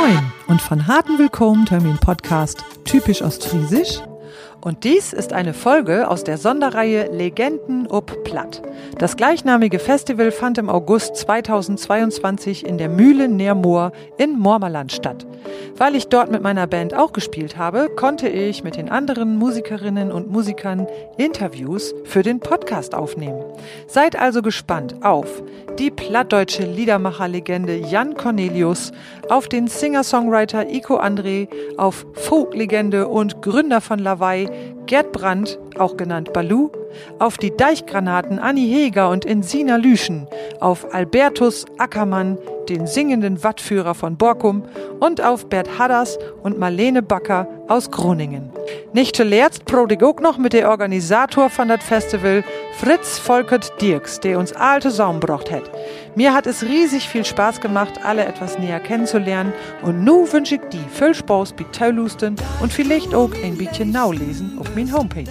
Moin und von harten Willkommen Termin Podcast typisch Ostfriesisch und dies ist eine Folge aus der Sonderreihe Legenden ob Platt. Das gleichnamige Festival fand im August 2022 in der Mühle Neermoor in Mormerland statt. Weil ich dort mit meiner Band auch gespielt habe, konnte ich mit den anderen Musikerinnen und Musikern Interviews für den Podcast aufnehmen. Seid also gespannt auf die plattdeutsche Liedermacherlegende Jan Cornelius, auf den Singer-Songwriter Iko André, auf Folklegende und Gründer von Lawaai Gerd Brandt, auch genannt Balu, auf die Deichgranaten Anni Heger und Insina Lüschen, auf Albertus Ackermann, den singenden Wattführer von Borkum und auf Bert Hadders und Marlene Backer aus Groningen. Nicht zuletzt prodig auch noch mit der Organisator von das Festival, Fritz Volkert Dirks, der uns alte Saum brocht hat. Mir hat es riesig viel Spaß gemacht, alle etwas näher kennenzulernen und nu wünsche ich die viel Spaß bei Teulusten und vielleicht auch ein bisschen Naulesen auf mein Homepage.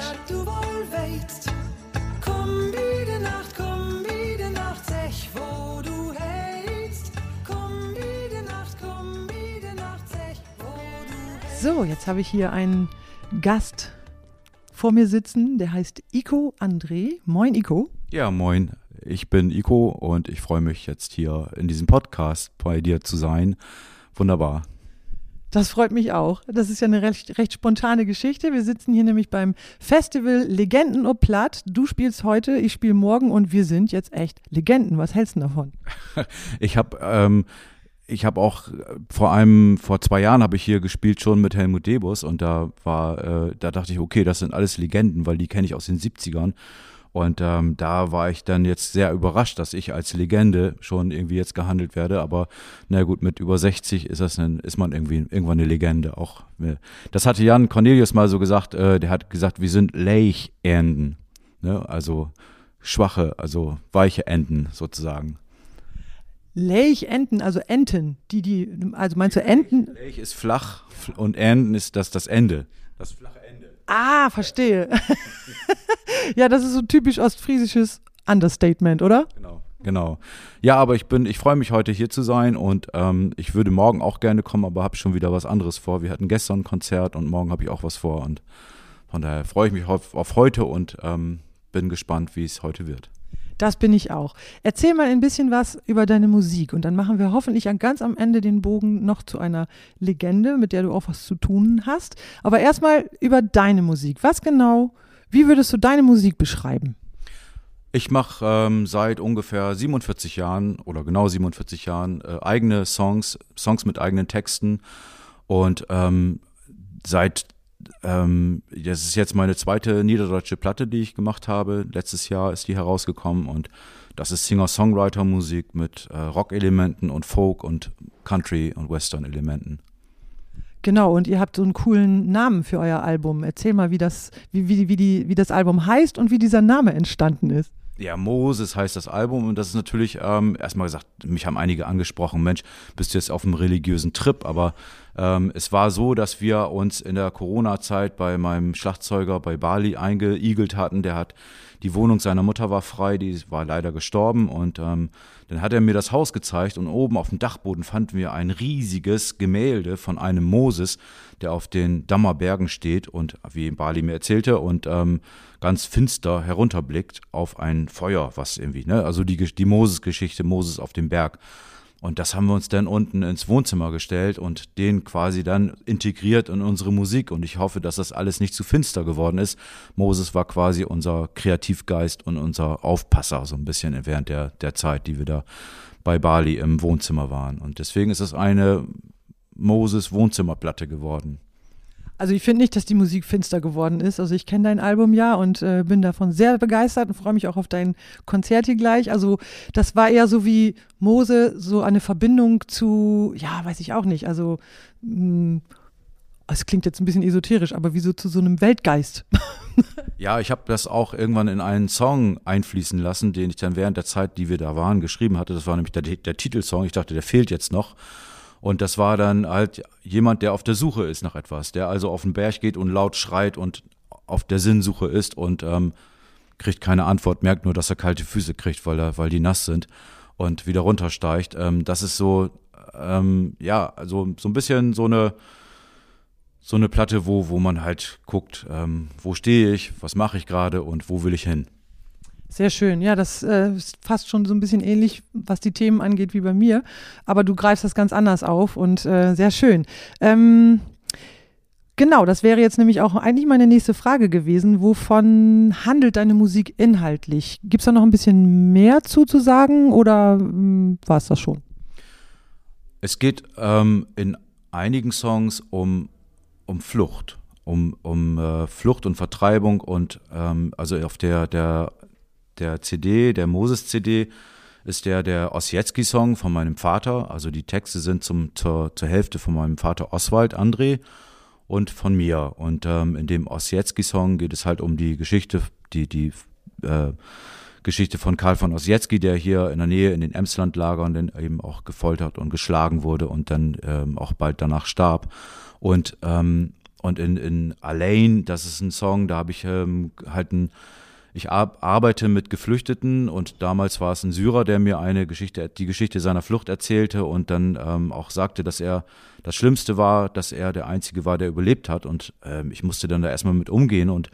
So, jetzt habe ich hier einen Gast vor mir sitzen, der heißt Iko André. Moin, Iko. Ja, moin. Ich bin Iko und ich freue mich jetzt hier in diesem Podcast bei dir zu sein. Wunderbar. Das freut mich auch. Das ist ja eine recht, recht spontane Geschichte. Wir sitzen hier nämlich beim Festival Legenden ob Platt. Du spielst heute, ich spiele morgen und wir sind jetzt echt Legenden. Was hältst du davon? ich habe ähm, ich habe auch äh, vor allem vor zwei Jahren habe ich hier gespielt schon mit Helmut Debus und da war, äh, da dachte ich, okay, das sind alles Legenden, weil die kenne ich aus den 70ern. Und ähm, da war ich dann jetzt sehr überrascht, dass ich als Legende schon irgendwie jetzt gehandelt werde. Aber na gut, mit über 60 ist das ein, ist man irgendwie irgendwann eine Legende. Auch äh, das hatte Jan Cornelius mal so gesagt. Äh, der hat gesagt, wir sind Leichenden, ne? also schwache, also weiche Enden sozusagen. Laichenten, also Enten, die die, also meinst du Enten? Laich ist flach und Enten ist das das Ende, das flache Ende. Ah, verstehe. ja, das ist so typisch ostfriesisches Understatement, oder? Genau. Genau. Ja, aber ich bin, ich freue mich heute hier zu sein und ähm, ich würde morgen auch gerne kommen, aber habe schon wieder was anderes vor. Wir hatten gestern ein Konzert und morgen habe ich auch was vor und von daher freue ich mich auf, auf heute und ähm, bin gespannt, wie es heute wird. Das bin ich auch. Erzähl mal ein bisschen was über deine Musik und dann machen wir hoffentlich ganz am Ende den Bogen noch zu einer Legende, mit der du auch was zu tun hast. Aber erstmal über deine Musik. Was genau, wie würdest du deine Musik beschreiben? Ich mache ähm, seit ungefähr 47 Jahren oder genau 47 Jahren äh, eigene Songs, Songs mit eigenen Texten und ähm, seit ähm, das ist jetzt meine zweite niederdeutsche Platte, die ich gemacht habe. Letztes Jahr ist die herausgekommen und das ist Singer-Songwriter-Musik mit äh, Rock-Elementen und Folk und Country- und Western-Elementen. Genau, und ihr habt so einen coolen Namen für euer Album. Erzähl mal, wie das, wie, wie, wie, die, wie das Album heißt und wie dieser Name entstanden ist. Ja, Moses heißt das Album und das ist natürlich ähm, erstmal gesagt, mich haben einige angesprochen, Mensch, bist du jetzt auf einem religiösen Trip, aber ähm, es war so, dass wir uns in der Corona-Zeit bei meinem Schlagzeuger bei Bali eingeigelt hatten, der hat die Wohnung seiner Mutter war frei, die war leider gestorben und ähm, dann hat er mir das Haus gezeigt und oben auf dem Dachboden fanden wir ein riesiges Gemälde von einem Moses, der auf den Dammerbergen steht und wie Bali mir erzählte und ähm, ganz finster herunterblickt auf ein Feuer, was irgendwie, ne, also die, die Moses-Geschichte, Moses auf dem Berg. Und das haben wir uns dann unten ins Wohnzimmer gestellt und den quasi dann integriert in unsere Musik. Und ich hoffe, dass das alles nicht zu finster geworden ist. Moses war quasi unser Kreativgeist und unser Aufpasser so ein bisschen während der, der Zeit, die wir da bei Bali im Wohnzimmer waren. Und deswegen ist es eine Moses Wohnzimmerplatte geworden. Also ich finde nicht, dass die Musik finster geworden ist. Also ich kenne dein Album ja und äh, bin davon sehr begeistert und freue mich auch auf dein Konzert hier gleich. Also das war eher so wie Mose, so eine Verbindung zu, ja, weiß ich auch nicht. Also hm, es klingt jetzt ein bisschen esoterisch, aber wie so zu so einem Weltgeist. ja, ich habe das auch irgendwann in einen Song einfließen lassen, den ich dann während der Zeit, die wir da waren, geschrieben hatte. Das war nämlich der, der Titelsong. Ich dachte, der fehlt jetzt noch. Und das war dann halt jemand, der auf der Suche ist nach etwas, der also auf den Berg geht und laut schreit und auf der Sinnsuche ist und ähm, kriegt keine Antwort, merkt nur, dass er kalte Füße kriegt, weil, er, weil die nass sind und wieder runtersteigt. Ähm, das ist so ähm, ja, also so ein bisschen so eine so eine Platte, wo, wo man halt guckt, ähm, wo stehe ich, was mache ich gerade und wo will ich hin. Sehr schön. Ja, das äh, ist fast schon so ein bisschen ähnlich, was die Themen angeht, wie bei mir. Aber du greifst das ganz anders auf und äh, sehr schön. Ähm, genau, das wäre jetzt nämlich auch eigentlich meine nächste Frage gewesen. Wovon handelt deine Musik inhaltlich? Gibt es da noch ein bisschen mehr zu, zu sagen oder hm, war es das schon? Es geht ähm, in einigen Songs um um Flucht, um, um äh, Flucht und Vertreibung und ähm, also auf der, der, der CD, der Moses-CD, ist der der Ossietzky-Song von meinem Vater. Also die Texte sind zum, zur, zur Hälfte von meinem Vater Oswald André und von mir. Und ähm, in dem Ossietzky-Song geht es halt um die Geschichte, die, die äh, Geschichte von Karl von Ossietzky, der hier in der Nähe in den Emslandlagern dann eben auch gefoltert und geschlagen wurde und dann ähm, auch bald danach starb. Und, ähm, und in, in Alain, das ist ein Song, da habe ich ähm, halt ein, ich arbeite mit Geflüchteten und damals war es ein Syrer, der mir eine Geschichte, die Geschichte seiner Flucht erzählte und dann ähm, auch sagte, dass er das Schlimmste war, dass er der Einzige war, der überlebt hat. Und ähm, ich musste dann da erstmal mit umgehen und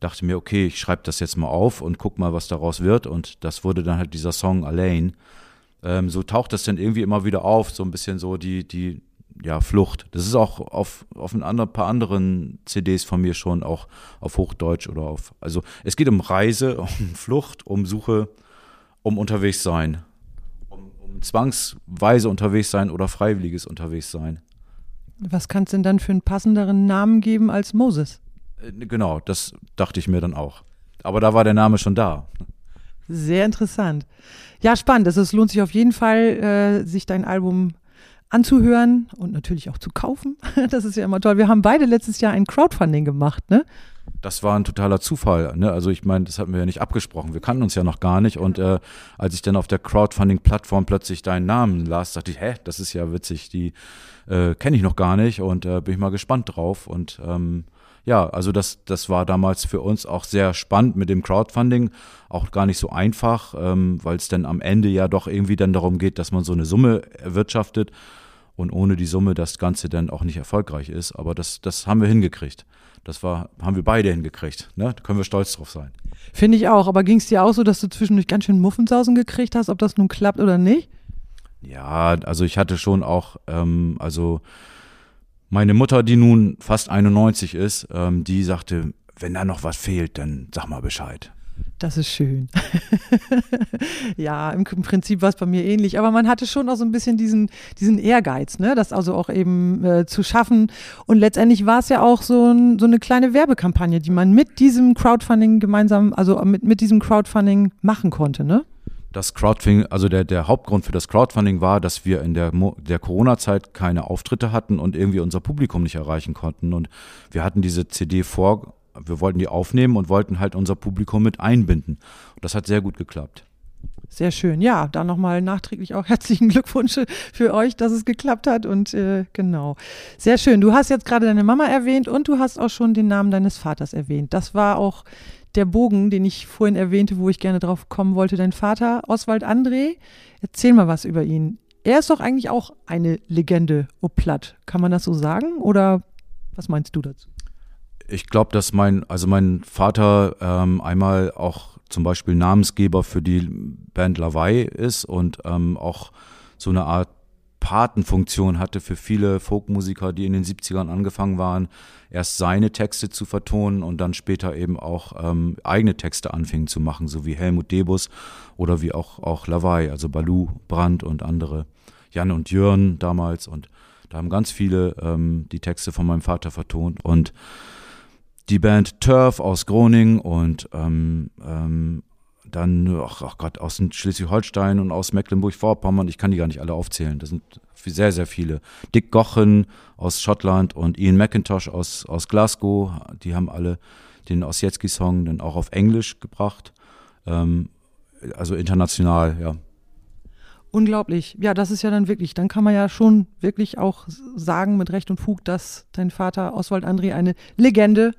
dachte mir, okay, ich schreibe das jetzt mal auf und guck mal, was daraus wird. Und das wurde dann halt dieser Song Alain. Ähm, so taucht das dann irgendwie immer wieder auf, so ein bisschen so die, die, ja, Flucht. Das ist auch auf, auf ein andere, paar anderen CDs von mir schon auch auf Hochdeutsch oder auf. Also es geht um Reise, um Flucht, um Suche, um unterwegs sein. Um, um zwangsweise unterwegs sein oder freiwilliges unterwegs sein. Was kann es denn dann für einen passenderen Namen geben als Moses? Äh, genau, das dachte ich mir dann auch. Aber da war der Name schon da. Sehr interessant. Ja, spannend. Also es lohnt sich auf jeden Fall, äh, sich dein Album anzuhören und natürlich auch zu kaufen. Das ist ja immer toll. Wir haben beide letztes Jahr ein Crowdfunding gemacht, ne? Das war ein totaler Zufall. Ne? Also ich meine, das hatten wir ja nicht abgesprochen. Wir kannten uns ja noch gar nicht. Und äh, als ich dann auf der Crowdfunding-Plattform plötzlich deinen Namen las, dachte ich, hä, das ist ja witzig. Die äh, kenne ich noch gar nicht und äh, bin ich mal gespannt drauf. Und ähm, ja, also das, das war damals für uns auch sehr spannend mit dem Crowdfunding, auch gar nicht so einfach, ähm, weil es dann am Ende ja doch irgendwie dann darum geht, dass man so eine Summe erwirtschaftet und ohne die Summe das Ganze dann auch nicht erfolgreich ist. Aber das, das haben wir hingekriegt. Das war, haben wir beide hingekriegt. Ne? Da können wir stolz drauf sein. Finde ich auch. Aber ging es dir auch so, dass du zwischendurch ganz schön Muffensausen gekriegt hast, ob das nun klappt oder nicht? Ja, also ich hatte schon auch, ähm, also meine Mutter, die nun fast 91 ist, ähm, die sagte, wenn da noch was fehlt, dann sag mal Bescheid. Das ist schön. ja, im, Prinzip war es bei mir ähnlich, aber man hatte schon auch so ein bisschen diesen, diesen Ehrgeiz, ne? das also auch eben äh, zu schaffen. Und letztendlich war es ja auch so, ein, so eine kleine Werbekampagne, die man mit diesem Crowdfunding gemeinsam, also mit, mit diesem Crowdfunding machen konnte, ne? Das Crowdfunding, also der, der Hauptgrund für das Crowdfunding war, dass wir in der, der Corona-Zeit keine Auftritte hatten und irgendwie unser Publikum nicht erreichen konnten. Und wir hatten diese CD vor, wir wollten die aufnehmen und wollten halt unser Publikum mit einbinden. Und das hat sehr gut geklappt. Sehr schön. Ja, dann nochmal nachträglich auch herzlichen Glückwunsch für euch, dass es geklappt hat. Und äh, genau. Sehr schön. Du hast jetzt gerade deine Mama erwähnt und du hast auch schon den Namen deines Vaters erwähnt. Das war auch der Bogen, den ich vorhin erwähnte, wo ich gerne drauf kommen wollte. Dein Vater, Oswald André, erzähl mal was über ihn. Er ist doch eigentlich auch eine Legende, oh platt. Kann man das so sagen? Oder was meinst du dazu? Ich glaube, dass mein, also mein Vater ähm, einmal auch zum Beispiel Namensgeber für die Band Lavai ist und ähm, auch so eine Art Patenfunktion hatte für viele Folkmusiker, die in den 70ern angefangen waren, erst seine Texte zu vertonen und dann später eben auch ähm, eigene Texte anfingen zu machen, so wie Helmut Debus oder wie auch, auch Lavai, also Balu, Brandt und andere, Jan und Jörn damals. Und da haben ganz viele ähm, die Texte von meinem Vater vertont. Und die Band Turf aus Groningen und ähm, ähm, dann, ach, ach Gott, aus Schleswig-Holstein und aus Mecklenburg-Vorpommern, ich kann die gar nicht alle aufzählen, das sind sehr, sehr viele. Dick Gochen aus Schottland und Ian McIntosh aus, aus Glasgow, die haben alle den Ossietzky-Song dann auch auf Englisch gebracht, ähm, also international, ja. Unglaublich. Ja, das ist ja dann wirklich, dann kann man ja schon wirklich auch sagen mit Recht und Fug, dass dein Vater Oswald André eine Legende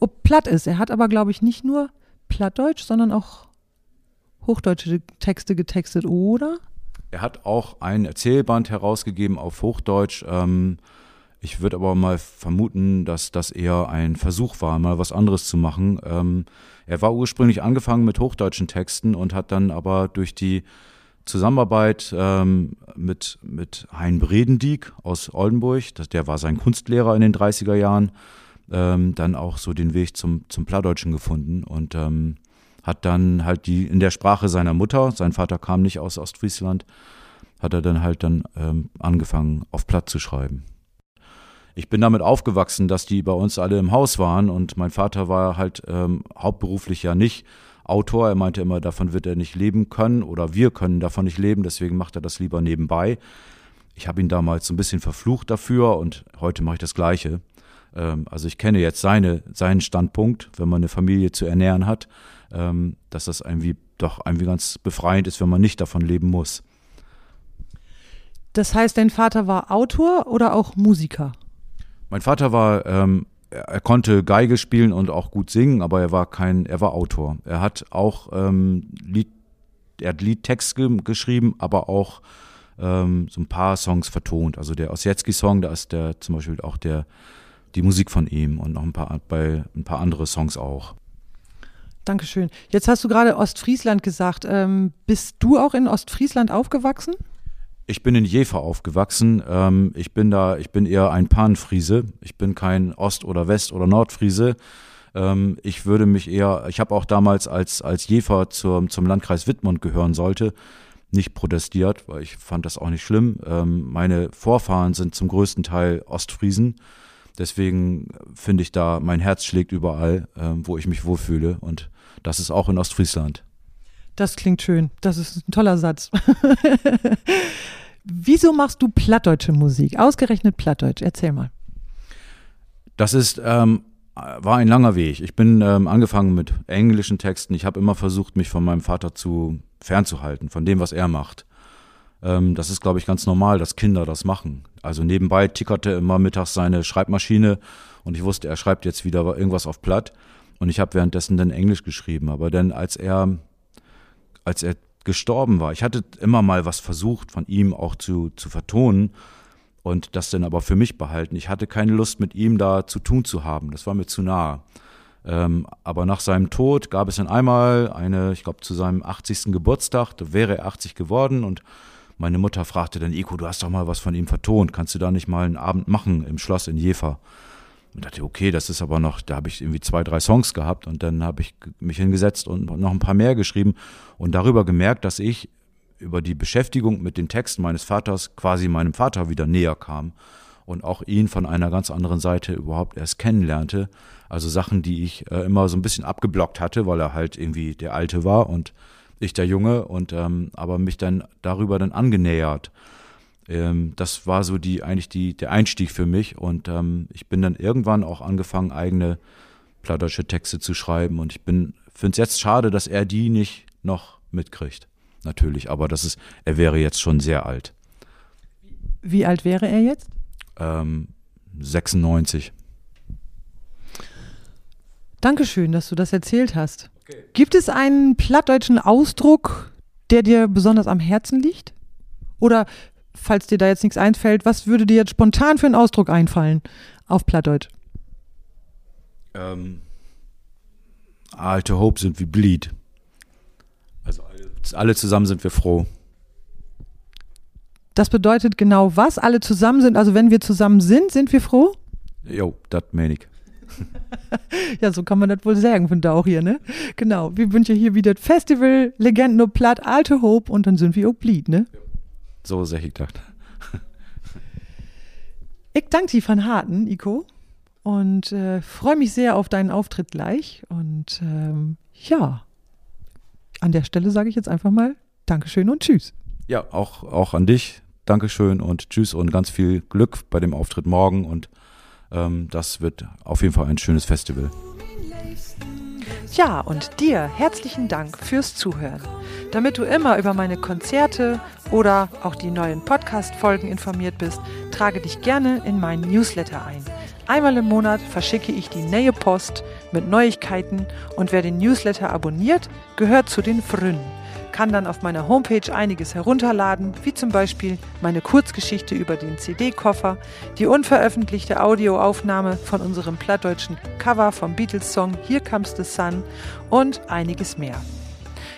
ob platt ist. Er hat aber, glaube ich, nicht nur Plattdeutsch, sondern auch hochdeutsche Texte getextet, oder? Er hat auch ein Erzählband herausgegeben auf Hochdeutsch. Ähm, ich würde aber mal vermuten, dass das eher ein Versuch war, mal was anderes zu machen. Ähm, er war ursprünglich angefangen mit hochdeutschen Texten und hat dann aber durch die Zusammenarbeit ähm, mit, mit Hein Bredendieck aus Oldenburg, das, der war sein Kunstlehrer in den 30er Jahren, ähm, dann auch so den Weg zum, zum Plattdeutschen gefunden und ähm, hat dann halt die in der Sprache seiner Mutter, sein Vater kam nicht aus Ostfriesland, hat er dann halt dann ähm, angefangen auf Platt zu schreiben. Ich bin damit aufgewachsen, dass die bei uns alle im Haus waren und mein Vater war halt ähm, hauptberuflich ja nicht Autor. Er meinte immer, davon wird er nicht leben können oder wir können davon nicht leben, deswegen macht er das lieber nebenbei. Ich habe ihn damals so ein bisschen verflucht dafür und heute mache ich das Gleiche. Ähm, also ich kenne jetzt seine, seinen Standpunkt, wenn man eine Familie zu ernähren hat, dass das irgendwie doch irgendwie ganz befreiend ist, wenn man nicht davon leben muss. Das heißt, dein Vater war Autor oder auch Musiker? Mein Vater war, ähm, er, konnte Geige spielen und auch gut singen, aber er war kein, er war Autor. Er hat auch ähm, Lied, er hat Liedtext ge geschrieben, aber auch ähm, so ein paar Songs vertont. Also der Ossietzky-Song, da ist der zum Beispiel auch der die Musik von ihm und noch ein paar bei ein paar andere Songs auch. Dankeschön. Jetzt hast du gerade Ostfriesland gesagt. Ähm, bist du auch in Ostfriesland aufgewachsen? Ich bin in Jever aufgewachsen. Ähm, ich bin da, ich bin eher ein Panfriese. Ich bin kein Ost- oder West- oder Nordfriese. Ähm, ich würde mich eher, ich habe auch damals, als, als Jever zum, zum Landkreis Wittmund gehören sollte, nicht protestiert, weil ich fand das auch nicht schlimm. Ähm, meine Vorfahren sind zum größten Teil Ostfriesen. Deswegen finde ich da, mein Herz schlägt überall, ähm, wo ich mich wohlfühle. Und das ist auch in Ostfriesland. Das klingt schön. Das ist ein toller Satz. Wieso machst du plattdeutsche Musik? Ausgerechnet Plattdeutsch. Erzähl mal. Das ist, ähm, war ein langer Weg. Ich bin ähm, angefangen mit englischen Texten. Ich habe immer versucht, mich von meinem Vater zu fernzuhalten, von dem, was er macht. Ähm, das ist, glaube ich, ganz normal, dass Kinder das machen. Also nebenbei tickerte immer mittags seine Schreibmaschine und ich wusste, er schreibt jetzt wieder irgendwas auf Platt. Und ich habe währenddessen dann Englisch geschrieben. Aber dann, als er, als er gestorben war. Ich hatte immer mal was versucht, von ihm auch zu, zu vertonen und das dann aber für mich behalten. Ich hatte keine Lust, mit ihm da zu tun zu haben. Das war mir zu nahe. Ähm, aber nach seinem Tod gab es dann einmal eine, ich glaube, zu seinem 80. Geburtstag, da wäre er 80 geworden und meine Mutter fragte dann, Iko, du hast doch mal was von ihm vertont, kannst du da nicht mal einen Abend machen im Schloss in Jever? Und dachte, okay, das ist aber noch, da habe ich irgendwie zwei, drei Songs gehabt und dann habe ich mich hingesetzt und noch ein paar mehr geschrieben und darüber gemerkt, dass ich über die Beschäftigung mit den Texten meines Vaters quasi meinem Vater wieder näher kam und auch ihn von einer ganz anderen Seite überhaupt erst kennenlernte. Also Sachen, die ich äh, immer so ein bisschen abgeblockt hatte, weil er halt irgendwie der Alte war und ich der Junge und ähm, aber mich dann darüber dann angenähert ähm, das war so die eigentlich die, der Einstieg für mich und ähm, ich bin dann irgendwann auch angefangen, eigene plattdeutsche Texte zu schreiben und ich bin finde es jetzt schade, dass er die nicht noch mitkriegt. Natürlich, aber das ist, er wäre jetzt schon sehr alt. Wie alt wäre er jetzt? Ähm, 96. Dankeschön, dass du das erzählt hast. Okay. Gibt es einen plattdeutschen Ausdruck, der dir besonders am Herzen liegt? Oder falls dir da jetzt nichts einfällt, was würde dir jetzt spontan für einen Ausdruck einfallen auf Plattdeutsch? Ähm, alte Hope sind wie Bleed. Also alle, alle zusammen sind wir froh. Das bedeutet genau was? Alle zusammen sind, also wenn wir zusammen sind, sind wir froh? Jo, das meine ich. ja, so kann man das wohl sagen von da auch hier, ne? Genau. Wir wünschen hier wieder Festival, Legenden und Platt, Alte Hope und dann sind wir auch Bleed, ne? So sehr ich gedacht. Ich danke dir von Harten, Iko. Und äh, freue mich sehr auf deinen Auftritt gleich. Und ähm, ja, an der Stelle sage ich jetzt einfach mal Dankeschön und Tschüss. Ja, auch, auch an dich. Dankeschön und Tschüss und ganz viel Glück bei dem Auftritt morgen. Und das wird auf jeden Fall ein schönes Festival. Ja, und dir herzlichen Dank fürs Zuhören. Damit du immer über meine Konzerte oder auch die neuen Podcast-Folgen informiert bist, trage dich gerne in meinen Newsletter ein. Einmal im Monat verschicke ich die Nähe Post mit Neuigkeiten und wer den Newsletter abonniert, gehört zu den Frünen kann dann auf meiner Homepage einiges herunterladen, wie zum Beispiel meine Kurzgeschichte über den CD-Koffer, die unveröffentlichte Audioaufnahme von unserem plattdeutschen Cover vom Beatles-Song Here Comes the Sun und einiges mehr.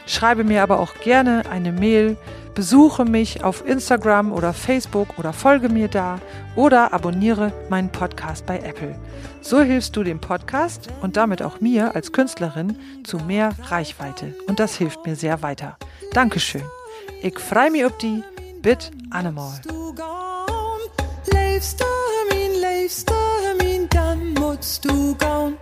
Schreibe mir aber auch gerne eine Mail, besuche mich auf Instagram oder Facebook oder folge mir da oder abonniere meinen Podcast bei Apple. So hilfst du dem Podcast und damit auch mir als Künstlerin zu mehr Reichweite und das hilft mir sehr weiter. Dankeschön. Ich freue mich auf die Bit Animal. Leefst du min, leefst du min, dann musst du gehen.